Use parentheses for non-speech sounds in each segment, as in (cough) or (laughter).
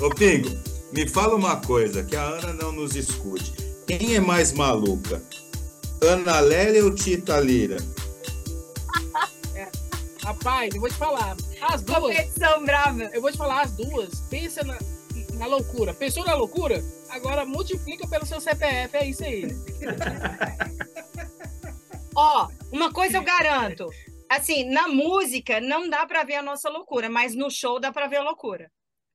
Ô, Pingo, me fala uma coisa que a Ana não nos escute. Quem é mais maluca? Ana Lélia ou Tita Lira? É. (laughs) Rapaz, eu vou te falar. As duas. Competição brava. Eu vou te falar as duas. Pensa na, na loucura. Pensou na loucura? Agora multiplica pelo seu CPF. É isso aí. (laughs) Ó, uma coisa eu garanto. Assim, na música não dá para ver a nossa loucura, mas no show dá para ver a loucura.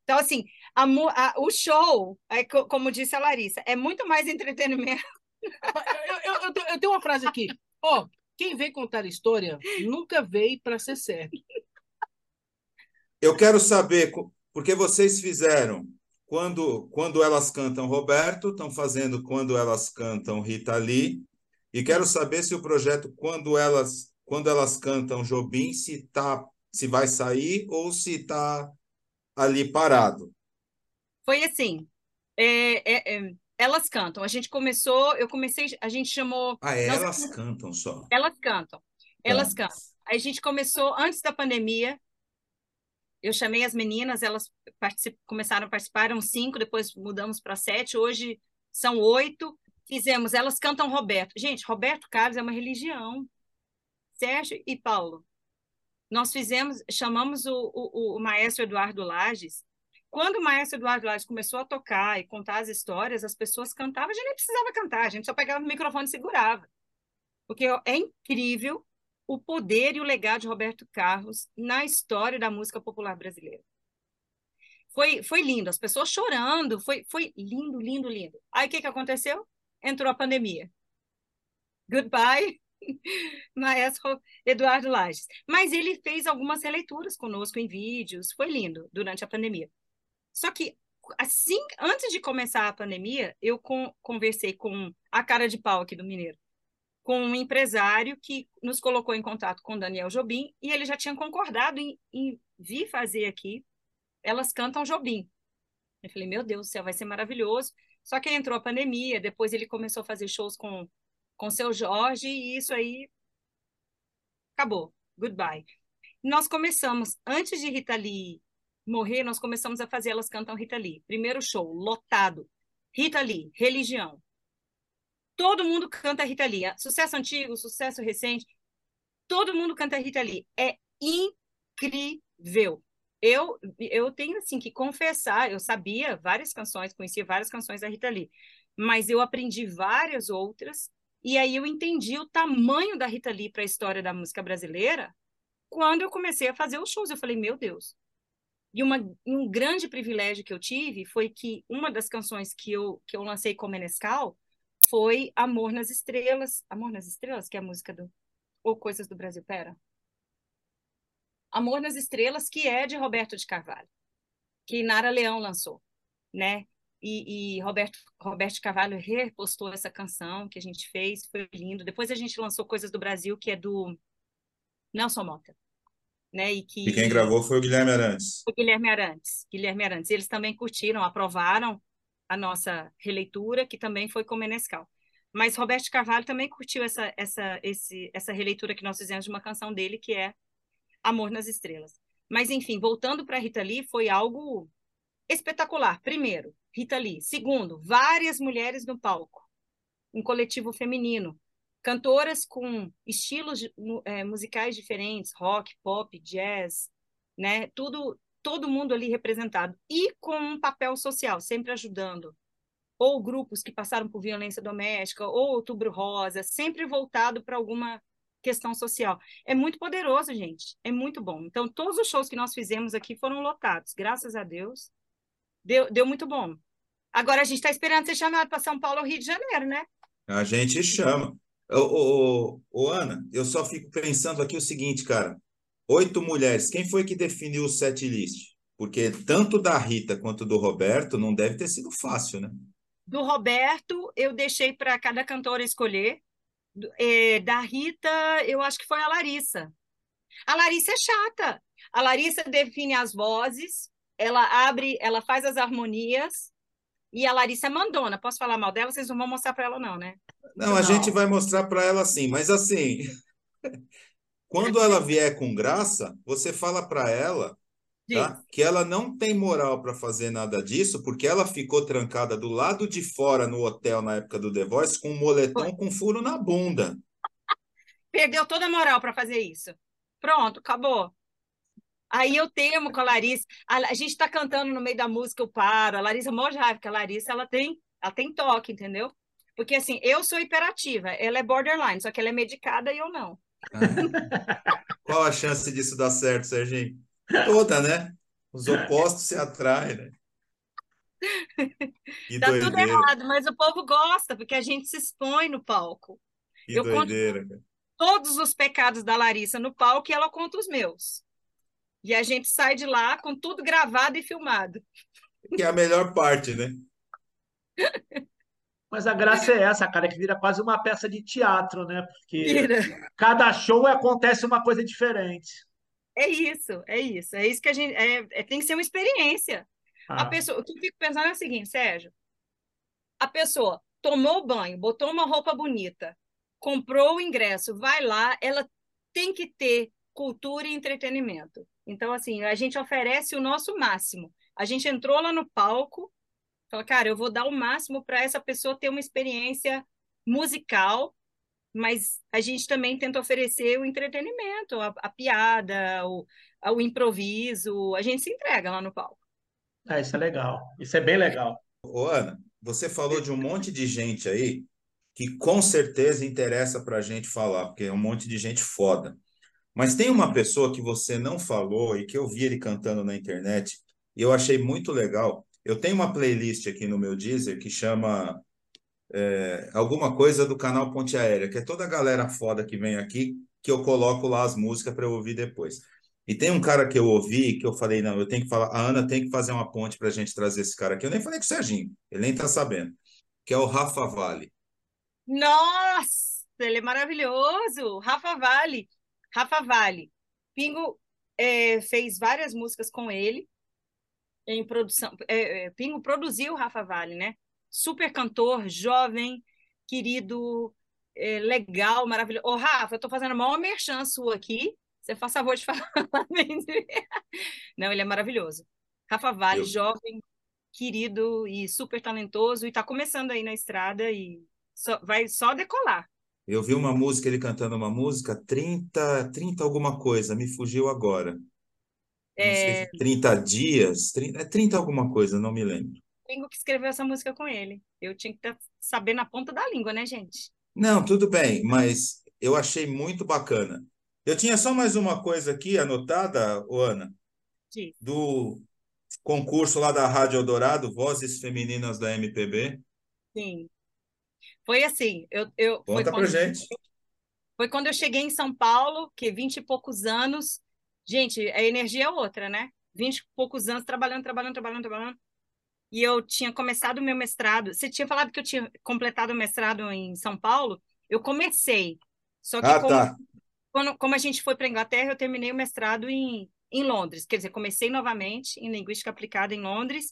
Então, assim, a, a, o show, é, como disse a Larissa, é muito mais entretenimento. Eu, eu, eu, eu tenho uma frase aqui. Ó, quem vem contar história nunca veio para ser certo. Eu quero saber, porque vocês fizeram quando, quando elas cantam Roberto, estão fazendo quando elas cantam Rita Lee, e quero saber se o projeto quando elas quando elas cantam Jobim se tá se vai sair ou se está ali parado. Foi assim. É, é, é, elas cantam. A gente começou, eu comecei, a gente chamou. Ah, é, elas nós, cantam só. Elas cantam. Elas tá. cantam. A gente começou antes da pandemia. Eu chamei as meninas, elas começaram a participar, eram cinco, depois mudamos para sete, hoje são oito. Fizemos, elas cantam Roberto. Gente, Roberto Carlos é uma religião. Sérgio e Paulo. Nós fizemos, chamamos o, o, o maestro Eduardo Lages. Quando o maestro Eduardo Lages começou a tocar e contar as histórias, as pessoas cantavam, a gente nem precisava cantar, a gente só pegava o microfone e segurava. Porque é incrível o poder e o legado de Roberto Carlos na história da música popular brasileira. Foi, foi lindo, as pessoas chorando, foi, foi lindo, lindo, lindo. Aí o que, que aconteceu? Entrou a pandemia. Goodbye, (laughs) maestro Eduardo Lages. Mas ele fez algumas releituras conosco em vídeos, foi lindo durante a pandemia. Só que assim, antes de começar a pandemia, eu com, conversei com a cara de pau aqui do Mineiro, com um empresário que nos colocou em contato com Daniel Jobim e ele já tinha concordado em, em vir fazer aqui. Elas cantam Jobim. Eu falei, meu Deus do céu, vai ser maravilhoso. Só que entrou a pandemia, depois ele começou a fazer shows com com seu Jorge, e isso aí acabou. Goodbye. Nós começamos, antes de Rita Lee morrer, nós começamos a fazer Elas Cantam Rita Lee. Primeiro show, lotado. Rita Lee, religião. Todo mundo canta Rita Lee. Sucesso antigo, sucesso recente. Todo mundo canta Rita Lee. É incrível. Eu, eu tenho assim que confessar, eu sabia várias canções, conhecia várias canções da Rita Lee, mas eu aprendi várias outras e aí eu entendi o tamanho da Rita Lee para a história da música brasileira quando eu comecei a fazer os shows. Eu falei, meu Deus. E uma, um grande privilégio que eu tive foi que uma das canções que eu, que eu lancei com Menescal foi Amor nas Estrelas. Amor nas Estrelas, que é a música do. Ou Coisas do Brasil, pera. Amor nas Estrelas, que é de Roberto de Carvalho, que Nara Leão lançou, né? E, e, Roberto, Roberto Carvalho repostou essa canção que a gente fez, foi lindo. Depois a gente lançou Coisas do Brasil, que é do Nelson Mota. Né? E, que, e quem gravou foi o Guilherme Arantes. O Guilherme Arantes. Guilherme Arantes. Eles também curtiram, aprovaram a nossa releitura, que também foi com Menescal. Mas Roberto Carvalho também curtiu essa, essa, esse, essa releitura que nós fizemos de uma canção dele, que é Amor nas Estrelas. Mas, enfim, voltando para Rita Lee, foi algo espetacular. Primeiro, Rita Lee. Segundo, várias mulheres no palco, um coletivo feminino, cantoras com estilos é, musicais diferentes, rock, pop, jazz, né? Tudo, todo mundo ali representado e com um papel social, sempre ajudando. Ou grupos que passaram por violência doméstica, ou Outubro Rosa, sempre voltado para alguma questão social. É muito poderoso, gente. É muito bom. Então, todos os shows que nós fizemos aqui foram lotados, graças a Deus deu, deu muito bom. Agora a gente está esperando ser chamado para São Paulo ou Rio de Janeiro, né? A gente chama. Ô, ô, ô, Ana, eu só fico pensando aqui o seguinte, cara. Oito mulheres, quem foi que definiu o set list? Porque tanto da Rita quanto do Roberto não deve ter sido fácil, né? Do Roberto, eu deixei para cada cantora escolher. É, da Rita, eu acho que foi a Larissa. A Larissa é chata. A Larissa define as vozes, ela abre, ela faz as harmonias e a Larissa é mandona. Posso falar mal dela? Vocês não vão mostrar para ela, não, né? Não, não, a gente vai mostrar para ela sim, mas assim, (laughs) quando ela vier com graça, você fala para ela tá? que ela não tem moral para fazer nada disso, porque ela ficou trancada do lado de fora no hotel na época do The Voice com um moletom com furo na bunda. Perdeu toda a moral para fazer isso. Pronto, acabou. Aí eu temo com a Larissa. A, a gente está cantando no meio da música, eu paro. A Larissa de raiva, porque a Larissa ela tem, ela tem toque, entendeu? Porque assim, eu sou hiperativa, ela é borderline, só que ela é medicada e eu não. Ah. Qual a chance disso dar certo, Serginho? Toda, né? Os opostos se atraem, né? (laughs) Que tá doideira. tudo errado, mas o povo gosta, porque a gente se expõe no palco. Que eu doideira, conto cara. todos os pecados da Larissa no palco e ela conta os meus. E a gente sai de lá com tudo gravado e filmado. Que é a melhor parte, né? (laughs) Mas a graça é essa, cara, que vira quase uma peça de teatro, né? Porque vira. cada show acontece uma coisa diferente. É isso, é isso. É isso que a gente. É, é tem que ser uma experiência. Ah. A pessoa, o que eu fico pensando é o seguinte, Sérgio. A pessoa tomou banho, botou uma roupa bonita, comprou o ingresso, vai lá, ela tem que ter cultura e entretenimento. Então, assim, a gente oferece o nosso máximo. A gente entrou lá no palco, Fala, cara, eu vou dar o máximo para essa pessoa ter uma experiência musical, mas a gente também tenta oferecer o entretenimento, a, a piada, o, o improviso, a gente se entrega lá no palco. Ah, isso é legal. Isso é bem legal. Ô, Ana, você falou de um monte de gente aí que com certeza interessa para a gente falar, porque é um monte de gente foda. Mas tem uma pessoa que você não falou e que eu vi ele cantando na internet e eu achei muito legal, eu tenho uma playlist aqui no meu Deezer que chama é, alguma coisa do canal Ponte Aérea, que é toda a galera foda que vem aqui, que eu coloco lá as músicas para eu ouvir depois. E tem um cara que eu ouvi que eu falei, não, eu tenho que falar, a Ana tem que fazer uma ponte para a gente trazer esse cara aqui. Eu nem falei com o Serginho, ele nem está sabendo, que é o Rafa Vale. Nossa, ele é maravilhoso! Rafa Vale. Rafa Vale. Pingo é, fez várias músicas com ele em produção. É, é, Pingo produziu Rafa Vale, né? Super cantor, jovem, querido, é, legal, maravilhoso. Ô, Rafa, eu tô fazendo a maior merchan sua aqui. Você faz favor de (laughs) falar. Não, ele é maravilhoso. Rafa Vale, eu... jovem, querido e super talentoso, e está começando aí na estrada e só, vai só decolar. Eu vi uma música, ele cantando uma música, 30, 30 alguma coisa, me fugiu agora. É... 30 dias, 30, é 30 alguma coisa, não me lembro. Tenho que escreveu essa música com ele. Eu tinha que tá saber na ponta da língua, né, gente? Não, tudo bem, mas eu achei muito bacana. Eu tinha só mais uma coisa aqui anotada, Ana, Sim. do concurso lá da Rádio Eldorado, Vozes Femininas da MPB. Sim. Foi assim, eu... eu Conta foi pra gente. Foi quando eu cheguei em São Paulo, que vinte e poucos anos, Gente, a energia é outra, né? Vinte e poucos anos trabalhando, trabalhando, trabalhando, trabalhando. E eu tinha começado o meu mestrado. Você tinha falado que eu tinha completado o mestrado em São Paulo? Eu comecei. Só que ah, como, tá. quando, como a gente foi para Inglaterra, eu terminei o mestrado em, em Londres. Quer dizer, comecei novamente em Linguística Aplicada em Londres,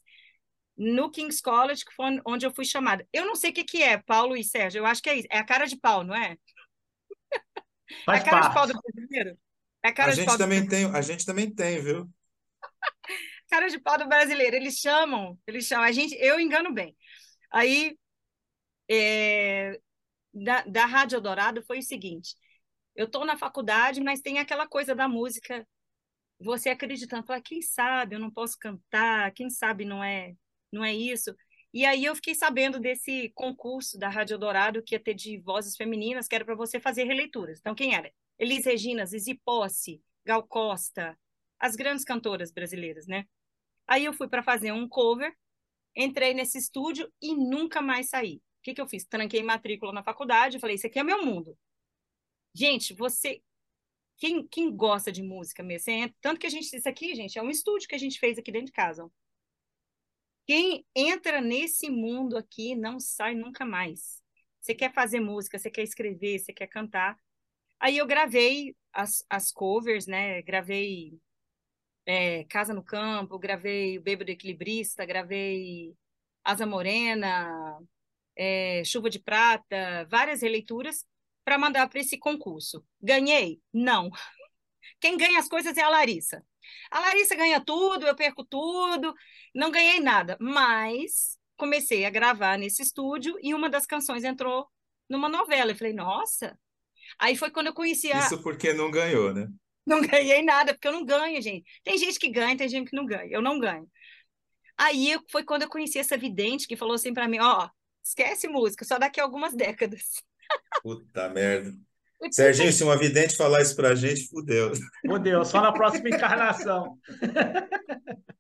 no King's College, que foi onde eu fui chamada. Eu não sei o que, que é, Paulo e Sérgio. Eu acho que é isso. É a cara de pau, não é? Faz é a cara parte. de pau do brasileiro? É cara a, gente também tem, a gente também tem, viu? (laughs) cara de pau do brasileiro. Eles chamam, eles chamam. A gente, eu engano bem. Aí, é, da, da Rádio Dourado foi o seguinte: eu estou na faculdade, mas tem aquela coisa da música. Você acreditando, fala, quem sabe eu não posso cantar, quem sabe não é, não é isso. E aí eu fiquei sabendo desse concurso da Rádio Dourado que ia ter de vozes femininas, que era para você fazer releituras. Então, quem era? Elis Regina, Zizi Posse, Gal Costa, as grandes cantoras brasileiras, né? Aí eu fui para fazer um cover, entrei nesse estúdio e nunca mais saí. O que, que eu fiz? Tranquei matrícula na faculdade, falei, isso aqui é meu mundo. Gente, você... Quem, quem gosta de música mesmo, entra... tanto que a gente... Isso aqui, gente, é um estúdio que a gente fez aqui dentro de casa. Quem entra nesse mundo aqui não sai nunca mais. Você quer fazer música, você quer escrever, você quer cantar, Aí eu gravei as, as covers, né? Gravei é, Casa no Campo, gravei O Bêbado Equilibrista, gravei Asa Morena, é, Chuva de Prata, várias releituras para mandar para esse concurso. Ganhei? Não. Quem ganha as coisas é a Larissa. A Larissa ganha tudo, eu perco tudo, não ganhei nada, mas comecei a gravar nesse estúdio e uma das canções entrou numa novela. Eu falei, nossa. Aí foi quando eu conheci a. Isso porque não ganhou, né? Não ganhei nada, porque eu não ganho, gente. Tem gente que ganha, tem gente que não ganha. Eu não ganho. Aí foi quando eu conheci essa vidente que falou assim para mim: ó, oh, esquece música, só daqui a algumas décadas. Puta merda. Serginho, se uma vidente falar isso pra gente, fudeu. Fudeu, só na próxima encarnação. (laughs)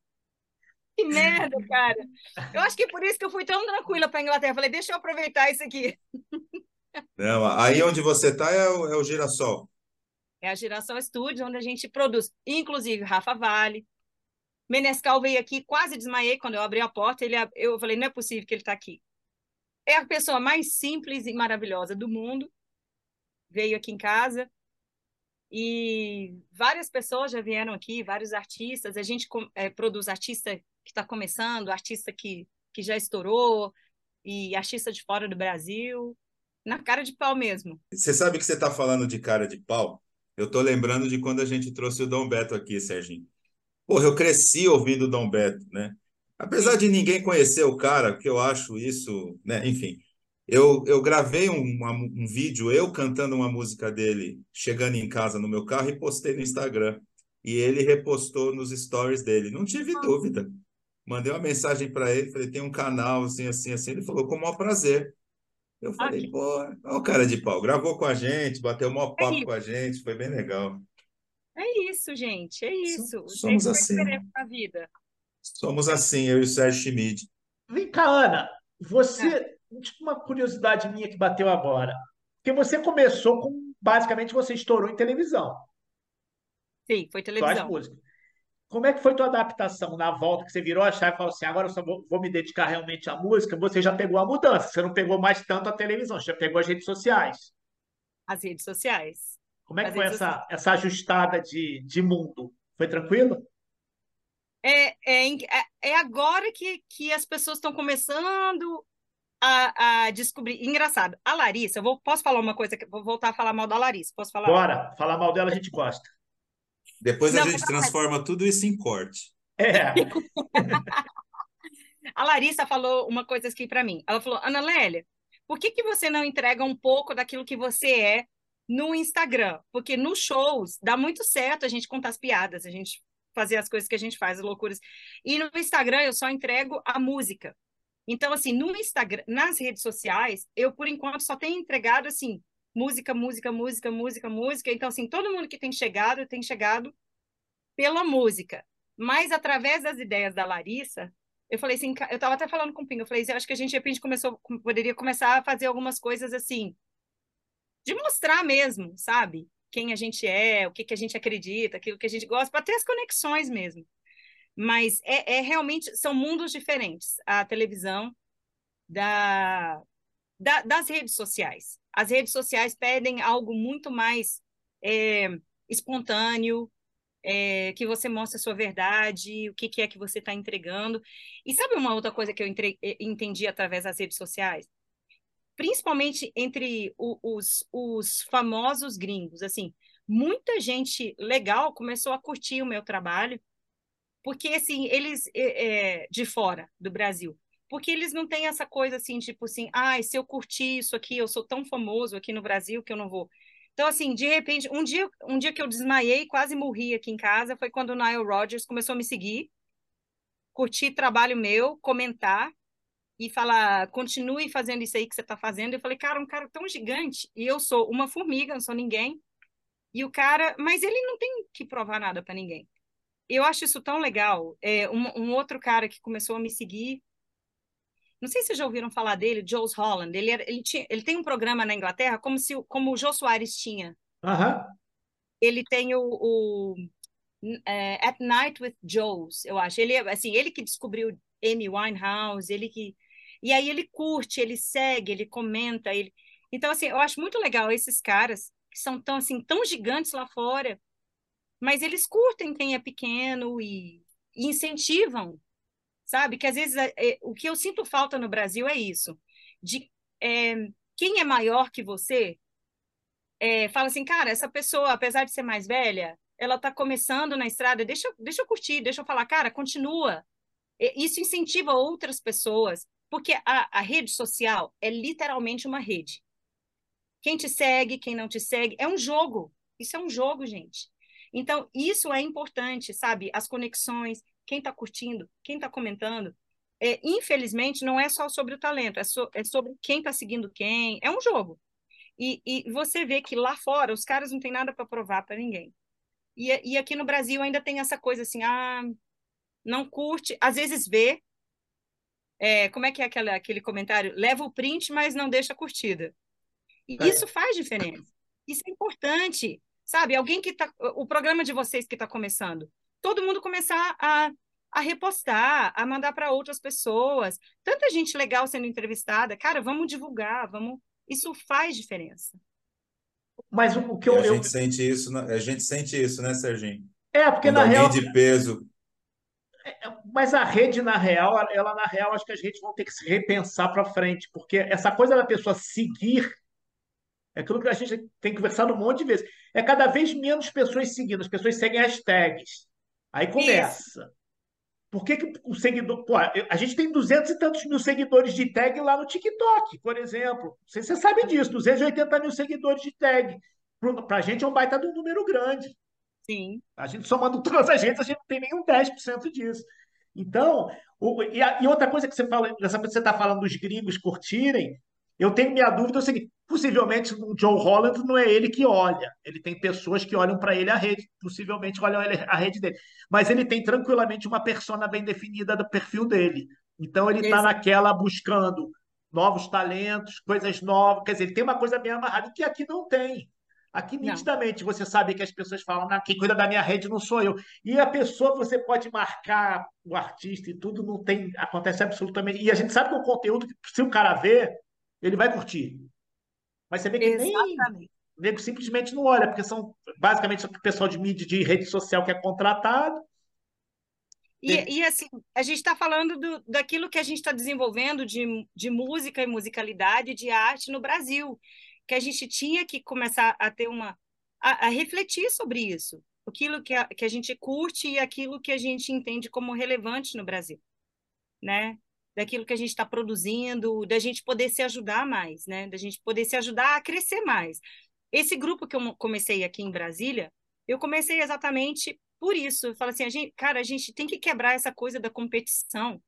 Que merda, cara. Eu acho que por isso que eu fui tão tranquila para Inglaterra. Falei, deixa eu aproveitar isso aqui. (laughs) Não, aí onde você está é o, é o Girassol. É a Girassol Studios, onde a gente produz, inclusive Rafa Vale. Menescal veio aqui, quase desmaiei quando eu abri a porta. Ele, eu falei, não é possível que ele está aqui. É a pessoa mais simples e maravilhosa do mundo. Veio aqui em casa. E várias pessoas já vieram aqui, vários artistas. A gente é, produz artista que está começando, artista que, que já estourou, e artista de fora do Brasil. Na cara de pau mesmo. Você sabe que você está falando de cara de pau? Eu estou lembrando de quando a gente trouxe o Dom Beto aqui, Serginho. Porra, eu cresci ouvindo o Dom Beto, né? Apesar de ninguém conhecer o cara, que eu acho isso, né? Enfim, eu, eu gravei um, um vídeo, eu cantando uma música dele, chegando em casa no meu carro e postei no Instagram. E ele repostou nos stories dele. Não tive dúvida. Mandei uma mensagem para ele, falei, tem um canal assim, assim, assim. Ele falou, com o maior prazer. Eu falei, pô, olha o cara de pau. Gravou com a gente, bateu o maior é papo é com a gente, foi bem legal. É isso, gente, é isso. Somos assim. A vida. Somos assim, eu e o Sérgio Schmid. Vem cá, Ana, você é tipo uma curiosidade minha que bateu agora. Porque você começou com, basicamente, você estourou em televisão. Sim, foi televisão. Como é que foi tua adaptação na volta que você virou a chave e falou assim, agora eu só vou, vou, me dedicar realmente à música? Você já pegou a mudança, você não pegou mais tanto a televisão, você já pegou as redes sociais. As redes sociais. Como é que as foi essa, essa ajustada de, de mundo? Foi tranquilo? É, é, é, é agora que, que as pessoas estão começando a, a, descobrir. Engraçado, a Larissa, eu vou, posso falar uma coisa, vou voltar a falar mal da Larissa, posso falar? Bora, falar mal dela a gente gosta. Depois Não, a gente transforma tudo isso em corte. É. (laughs) a Larissa falou uma coisa aqui para mim. Ela falou, Ana Lélia, por que, que você não entrega um pouco daquilo que você é no Instagram? Porque nos shows dá muito certo a gente contar as piadas, a gente fazer as coisas que a gente faz, as loucuras. E no Instagram eu só entrego a música. Então, assim, no Instagram, nas redes sociais, eu, por enquanto, só tenho entregado, assim, música, música, música, música, música. Então, assim, todo mundo que tem chegado, tem chegado pela música. Mas, através das ideias da Larissa, eu falei assim, eu estava até falando com o Pingo, eu falei assim, eu acho que a gente, de repente, começou, poderia começar a fazer algumas coisas, assim, de mostrar mesmo, sabe? Quem a gente é, o que, que a gente acredita, aquilo que a gente gosta, para ter as conexões mesmo. Mas é, é realmente, são mundos diferentes. A televisão da, da, das redes sociais. As redes sociais pedem algo muito mais é, espontâneo, é, que você mostre a sua verdade, o que, que é que você está entregando. E sabe uma outra coisa que eu entre, entendi através das redes sociais? Principalmente entre o, os, os famosos gringos, assim, muita gente legal começou a curtir o meu trabalho, porque assim eles é, de fora do Brasil, porque eles não têm essa coisa assim tipo assim, ah, se eu curtir isso aqui, eu sou tão famoso aqui no Brasil que eu não vou. Então assim, de repente, um dia um dia que eu desmaiei, quase morri aqui em casa, foi quando o Nile Rodgers começou a me seguir, curtir trabalho meu, comentar e falar, continue fazendo isso aí que você está fazendo. Eu falei, cara, um cara tão gigante e eu sou uma formiga, não sou ninguém. E o cara, mas ele não tem que provar nada para ninguém eu acho isso tão legal. É, um, um, outro cara que começou a me seguir, não sei se vocês já ouviram falar dele, Joe Holland. Ele, era, ele, tinha, ele tem um programa na Inglaterra como, se, como o Jô Soares tinha. Uhum. Ele tem o, o é, At Night with Joes, eu acho. Ele, assim, ele que descobriu Amy Winehouse, ele que... E aí ele curte, ele segue, ele comenta, ele... Então, assim, eu acho muito legal esses caras que são tão, assim, tão gigantes lá fora, mas eles curtem quem é pequeno e, e incentivam, sabe? Que às vezes é, é, o que eu sinto falta no Brasil é isso, de é, quem é maior que você, é, fala assim, cara, essa pessoa, apesar de ser mais velha, ela está começando na estrada, deixa, deixa eu curtir, deixa eu falar, cara, continua. Isso incentiva outras pessoas, porque a, a rede social é literalmente uma rede. Quem te segue, quem não te segue, é um jogo. Isso é um jogo, gente. Então, isso é importante, sabe? As conexões, quem está curtindo, quem está comentando. É, infelizmente, não é só sobre o talento, é, so, é sobre quem está seguindo quem. É um jogo. E, e, você vê que lá fora os caras não têm nada para provar para ninguém. E, e aqui no Brasil ainda tem essa coisa assim, ah, não curte, às vezes vê. É, como é que é aquele, aquele comentário? Leva o print, mas não deixa a curtida. E é. isso faz diferença. Isso é importante, sabe? Alguém que tá. O programa de vocês que está começando, todo mundo começar a, a repostar, a mandar para outras pessoas. Tanta gente legal sendo entrevistada. Cara, vamos divulgar, vamos. Isso faz diferença. Mas o que eu, a gente sente isso, a gente sente isso, né, Serginho? É, porque Quando na alguém real de peso é, é, mas a rede, na real, ela na real, acho que as redes vão ter que se repensar para frente, porque essa coisa da pessoa seguir é aquilo que a gente tem conversado um monte de vezes. É cada vez menos pessoas seguindo, as pessoas seguem hashtags. Aí começa. Isso. Por que, que o seguidor. Pô, a gente tem duzentos e tantos mil seguidores de tag lá no TikTok, por exemplo. Não sei se você sabe disso, 280 mil seguidores de tag. Para a gente é um baita de um número grande. Sim. A gente somando todas as redes, a gente não tem nenhum 10% disso. Então, o, e, a, e, outra coisa que você fala, você está falando dos gringos curtirem, eu tenho minha dúvida é o seguinte: possivelmente o Joe Holland não é ele que olha, ele tem pessoas que olham para ele a rede, possivelmente olham a rede dele, mas ele tem tranquilamente uma persona bem definida do perfil dele. Então ele está naquela buscando novos talentos, coisas novas, quer dizer, ele tem uma coisa bem amarrada que aqui não tem. Aqui, nitidamente, você sabe que as pessoas falam, ah, quem cuida da minha rede não sou eu. E a pessoa, você pode marcar o artista e tudo, não tem, acontece absolutamente. E a gente sabe que o conteúdo, se o cara vê, ele vai curtir. Mas você vê que Exatamente. nem. O simplesmente não olha, porque são basicamente o pessoal de mídia de rede social que é contratado. E, e assim, a gente está falando do, daquilo que a gente está desenvolvendo de, de música e musicalidade, de arte no Brasil que a gente tinha que começar a ter uma a, a refletir sobre isso, aquilo que a, que a gente curte e aquilo que a gente entende como relevante no Brasil, né? Daquilo que a gente está produzindo, da gente poder se ajudar mais, né? Da gente poder se ajudar a crescer mais. Esse grupo que eu comecei aqui em Brasília, eu comecei exatamente por isso. Eu falo assim, a gente, cara, a gente tem que quebrar essa coisa da competição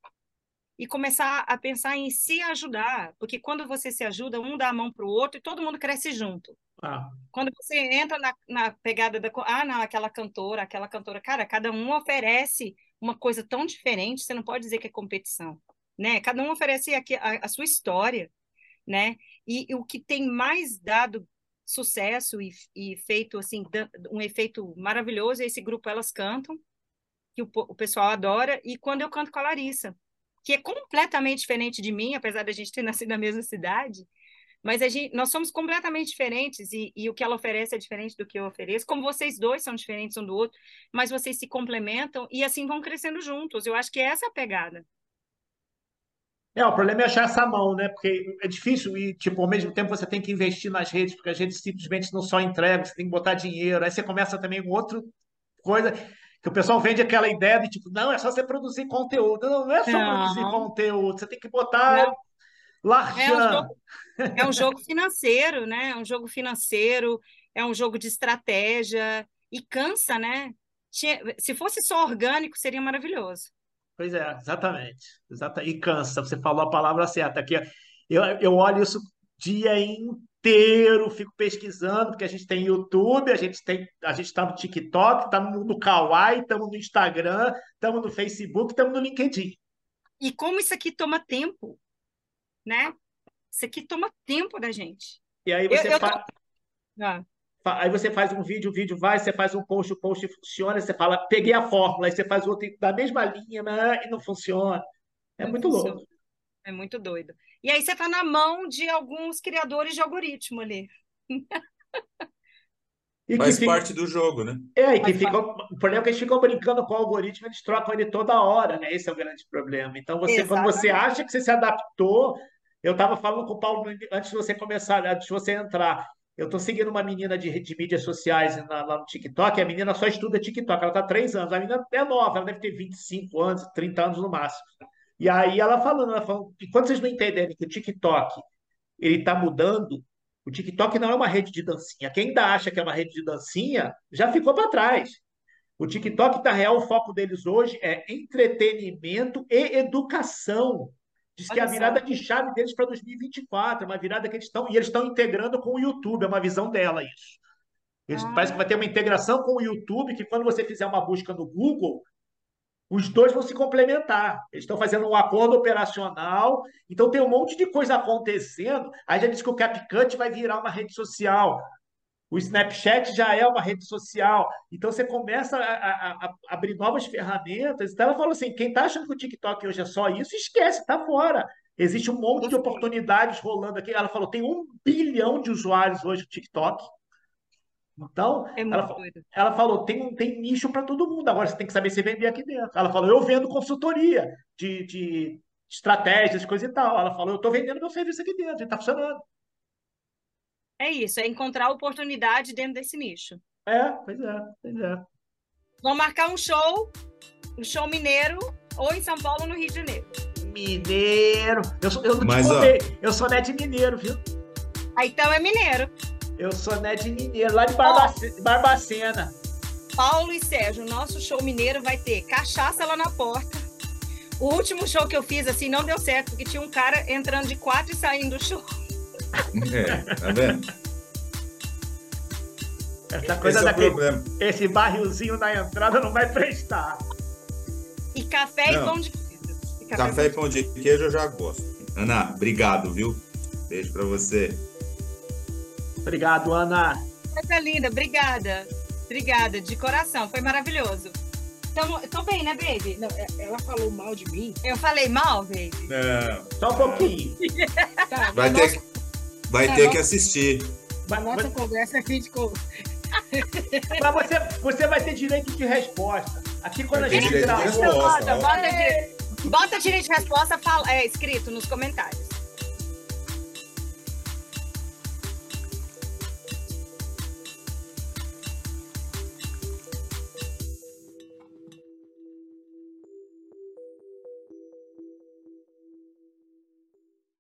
e começar a pensar em se ajudar, porque quando você se ajuda, um dá a mão para o outro e todo mundo cresce junto. Ah. Quando você entra na, na pegada da. Ah, não, aquela cantora, aquela cantora. Cara, cada um oferece uma coisa tão diferente, você não pode dizer que é competição. Né? Cada um oferece a, a, a sua história. Né? E, e, o que tem mais dado sucesso e, e feito assim um efeito maravilhoso é esse grupo Elas Cantam, que o, o pessoal adora, e quando eu canto com a Larissa que é completamente diferente de mim, apesar da gente ter nascido na mesma cidade, mas a gente, nós somos completamente diferentes e, e, o que ela oferece é diferente do que eu ofereço, como vocês dois são diferentes um do outro, mas vocês se complementam e assim vão crescendo juntos. Eu acho que é essa a pegada. É, o problema é achar essa mão, né? Porque é difícil e, tipo, ao mesmo tempo você tem que investir nas redes, porque a gente simplesmente não só entrega, você tem que botar dinheiro. Aí você começa também com outra coisa que o pessoal vende aquela ideia de tipo, não, é só você produzir conteúdo. Não, não é só não. produzir conteúdo, você tem que botar largando. É um, é um jogo financeiro, né? É um jogo financeiro, é um jogo de estratégia e cansa, né? Se fosse só orgânico, seria maravilhoso. Pois é, exatamente. exatamente. E cansa, você falou a palavra certa. Aqui, eu, eu olho isso dia inteiro fico pesquisando, porque a gente tem YouTube, a gente tem, a gente está no TikTok, estamos tá no, no Kawaii, estamos no Instagram, estamos no Facebook, estamos no LinkedIn. E como isso aqui toma tempo, né? Isso aqui toma tempo da gente. E aí você eu. Tô... Ah. Aí você faz um vídeo, o vídeo vai, você faz um post, o post funciona, você fala, peguei a fórmula, aí você faz outro da mesma linha, né? e não funciona. É não muito funciona. louco. É muito doido. E aí você está na mão de alguns criadores de algoritmo ali. (laughs) E Faz fica... parte do jogo, né? É, e que fica... o problema é que eles ficam brincando com o algoritmo, eles trocam ele toda hora, né? Esse é o grande problema. Então, você, Exatamente. quando você acha que você se adaptou, eu estava falando com o Paulo antes de você começar, antes de você entrar. Eu tô seguindo uma menina de, de mídias sociais na- lá no TikTok, e a menina só estuda TikTok, ela tá há três anos. A menina é nova, ela deve ter 25 anos, 30 anos no máximo. E aí ela falando, ela falando, que quando vocês não entenderem que o TikTok ele está mudando, o TikTok não é uma rede de dancinha. Quem ainda acha que é uma rede de dancinha já ficou para trás. O TikTok, na real, o foco deles hoje é entretenimento e educação. Diz que é a só. virada de chave deles para 2024, é uma virada que eles estão. E eles estão integrando com o YouTube, é uma visão dela isso. Eles, Ah. Parece que vai ter uma integração com o YouTube, que quando você fizer uma busca no Google, os dois vão se complementar. Eles estão fazendo um acordo operacional, então tem um monte de coisa acontecendo. Aí já disse que o CapCut vai virar uma rede social. O Snapchat já é uma rede social. Então você começa a, a- a- abrir novas ferramentas. Então ela falou assim: quem está achando que o TikTok hoje é só isso, esquece, está fora. Existe um monte de oportunidades rolando aqui. Ela falou: tem um bilhão de usuários hoje no TikTok. Então, É ela, ela falou: tem, um- tem nicho para todo mundo. Agora você tem que saber se vender aqui dentro. Ela falou: eu vendo consultoria de, de estratégias, coisa e tal. Ela falou: eu estou vendendo meu serviço aqui dentro, está funcionando. É isso, é encontrar oportunidade dentro desse nicho. É, pois é, pois é. Vamos marcar um show, um show mineiro, ou em São Paulo, ou no Rio de Janeiro. Mineiro. Eu, sou, eu não Mas, te ó. contei. Eu sou net mineiro, viu? Aí então é mineiro. Eu sou net mineiro, lá de Barbace- Barbacena. Paulo e Sérgio, o nosso show mineiro vai ter cachaça lá na porta. O último show que eu fiz, assim, não deu certo, porque tinha um cara entrando de quatro e saindo do show. É, tá vendo? Essa Esse coisa é o daquele. problema. Esse barrilzinho na entrada não vai prestar. E café e Não. pão de queijo. E Café e pão de queijo eu já gosto. Ana, obrigado, viu? Beijo pra você. Obrigado, Ana. Coisa linda, obrigada. Obrigada, de coração, foi maravilhoso. Tô bem, né, baby? Não, é- ela falou mal de mim. Eu falei mal, baby? Não, Só um pouquinho. (laughs) Tá, vai ter, nossa, que- vai Tá ter que assistir. Mas, nossa conversa a gente co- (laughs) mas você, você vai ter direito de resposta. Aqui quando a Vai gente direito de gravou. resposta. Bota, bota, dire- bota direito de resposta fala, é, escrito nos comentários.